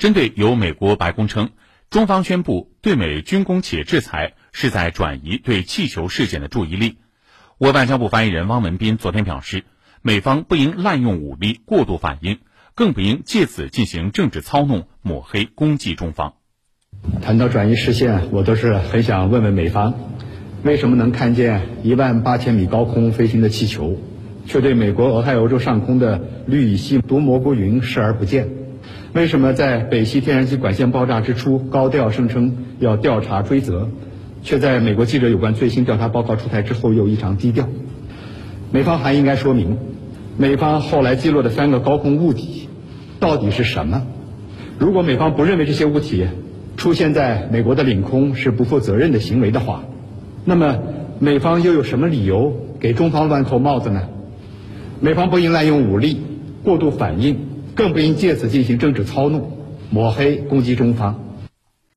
针对由美国白宫称中方宣布对美军工企业制裁是在转移对气球事件的注意力，我外交部发言人汪文斌昨天表示，美方不应滥用武力过度反应，更不应借此进行政治操弄、抹黑、攻击中方。谈到转移视线，我都是很想问问美方，为什么能看见一万八千米高空飞行的气球，却对美国俄亥俄州上空的氯乙烯毒蘑菇云视而不见？为什么在北溪天然气管线爆炸之初高调声称要调查追责，却在美国记者有关最新调查报告出台之后又异常低调？美方还应该说明，美方后来击落的三个高空物体到底是什么？如果美方不认为这些物体，出现在美国的领空是不负责任的行为的话，那么美方又有什么理由给中方乱扣帽子呢？美方不应滥用武力、过度反应，更不应借此进行政治操弄、抹黑、攻击中方。